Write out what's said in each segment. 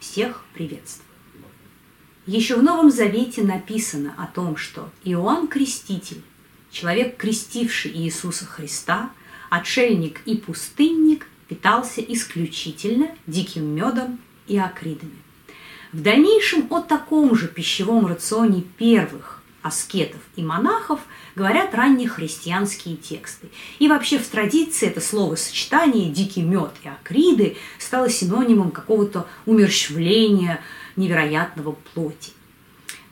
Всех приветствую. Еще в Новом Завете написано о том, что Иоанн Креститель, человек, крестивший Иисуса Христа, отшельник и пустынник, питался исключительно диким медом и акридами. В дальнейшем о таком же пищевом рационе первых аскетов и монахов говорят ранние христианские тексты. И вообще в традиции это словосочетание «дикий мед» и «акриды» стало синонимом какого-то умерщвления невероятного плоти.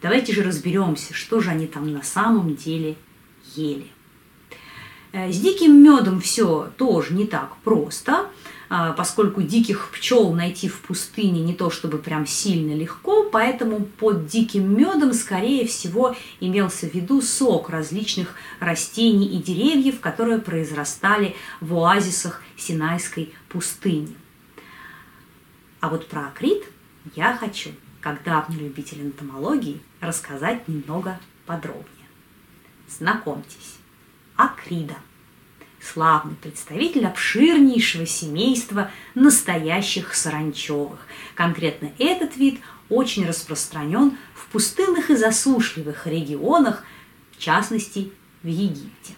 Давайте же разберемся, что же они там на самом деле ели. Э, с диким медом все тоже не так просто. А, поскольку диких пчел найти в пустыне не то чтобы прям сильно легко, поэтому под диким медом, скорее всего, имелся в виду сок различных растений и деревьев, которые произрастали в оазисах Синайской пустыни. А вот про акрит я хочу, как давний любитель энтомологии, рассказать немного подробнее. Знакомьтесь, акрида – славный представитель обширнейшего семейства настоящих саранчевых. Конкретно этот вид очень распространен в пустынных и засушливых регионах, в частности в Египте.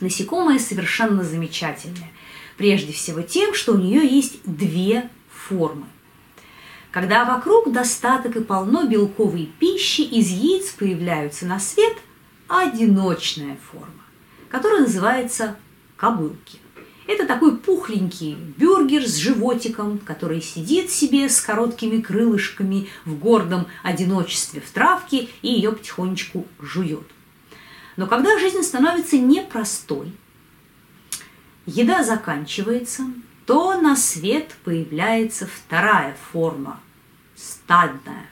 Насекомое совершенно замечательное. Прежде всего тем, что у нее есть две формы. Когда вокруг достаток и полно белковой пищи, из яиц появляются на свет одиночная форма который называется кобылки. Это такой пухленький бюргер с животиком, который сидит себе с короткими крылышками в гордом одиночестве в травке и ее потихонечку жует. Но когда жизнь становится непростой, еда заканчивается, то на свет появляется вторая форма – стадная,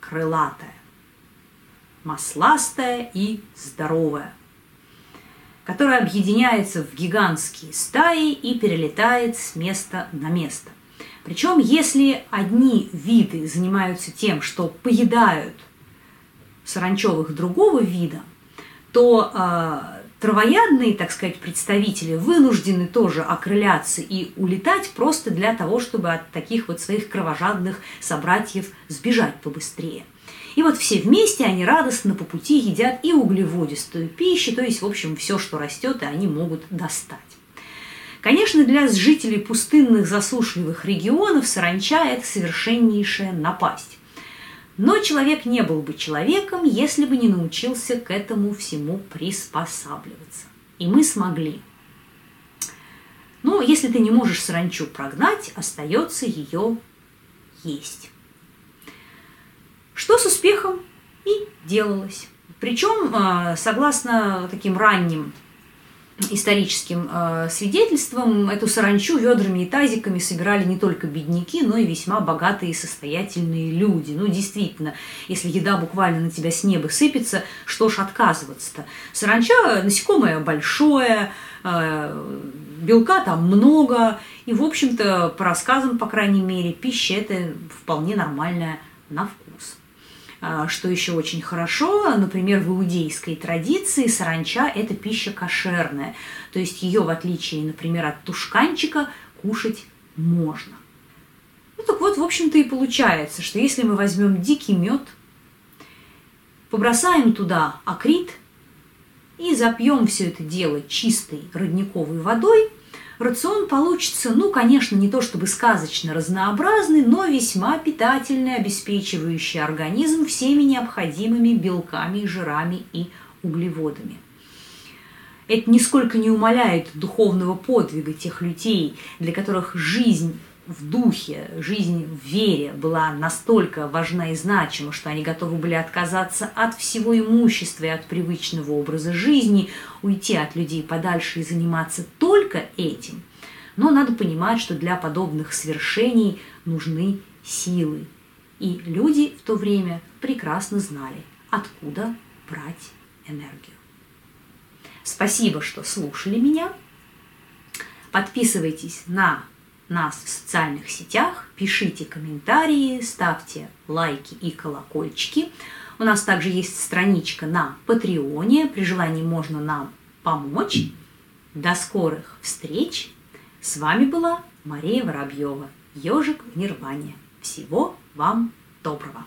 крылатая, масластая и здоровая – которая объединяется в гигантские стаи и перелетает с места на место. Причем, если одни виды занимаются тем, что поедают саранчевых другого вида, то э, травоядные, так сказать, представители вынуждены тоже окрыляться и улетать просто для того, чтобы от таких вот своих кровожадных собратьев сбежать побыстрее – и вот все вместе они радостно по пути едят и углеводистую пищу, то есть, в общем, все, что растет, и они могут достать. Конечно, для жителей пустынных засушливых регионов саранча – это совершеннейшая напасть. Но человек не был бы человеком, если бы не научился к этому всему приспосабливаться. И мы смогли. Но если ты не можешь саранчу прогнать, остается ее есть что с успехом и делалось. Причем, а, согласно таким ранним историческим э, свидетельствам, эту саранчу ведрами и тазиками собирали не только бедняки, но и весьма богатые и состоятельные люди. Ну, действительно, если еда буквально на тебя с неба сыпется, что ж отказываться-то? Саранча насекомое большое, э, белка там много, и, в общем-то, по рассказам, по крайней мере, пища это вполне нормальная на вкус. А, что еще очень хорошо, например, в иудейской традиции саранча – это пища кошерная. То есть ее, в отличие, например, от тушканчика, кушать можно. Ну так вот, в общем-то и получается, что если мы возьмем дикий мед, побросаем туда акрит и запьем все это дело чистой родниковой водой – рацион получится, ну, конечно, не то чтобы сказочно разнообразный, но весьма питательный, обеспечивающий организм всеми необходимыми белками, жирами и углеводами. Это нисколько не умаляет духовного подвига тех людей, для которых жизнь в духе, жизнь в вере была настолько важна и значима, что они готовы были отказаться от всего имущества и от привычного образа жизни, уйти от людей подальше и заниматься только этим. Но надо понимать, что для подобных свершений нужны силы. И люди в то время прекрасно знали, откуда брать энергию. Спасибо, что слушали меня. Подписывайтесь на нас в социальных сетях, пишите комментарии, ставьте лайки и колокольчики. У нас также есть страничка на Патреоне. При желании можно нам помочь. До скорых встреч! С вами была Мария Воробьева, ежик в Нирване. Всего вам доброго!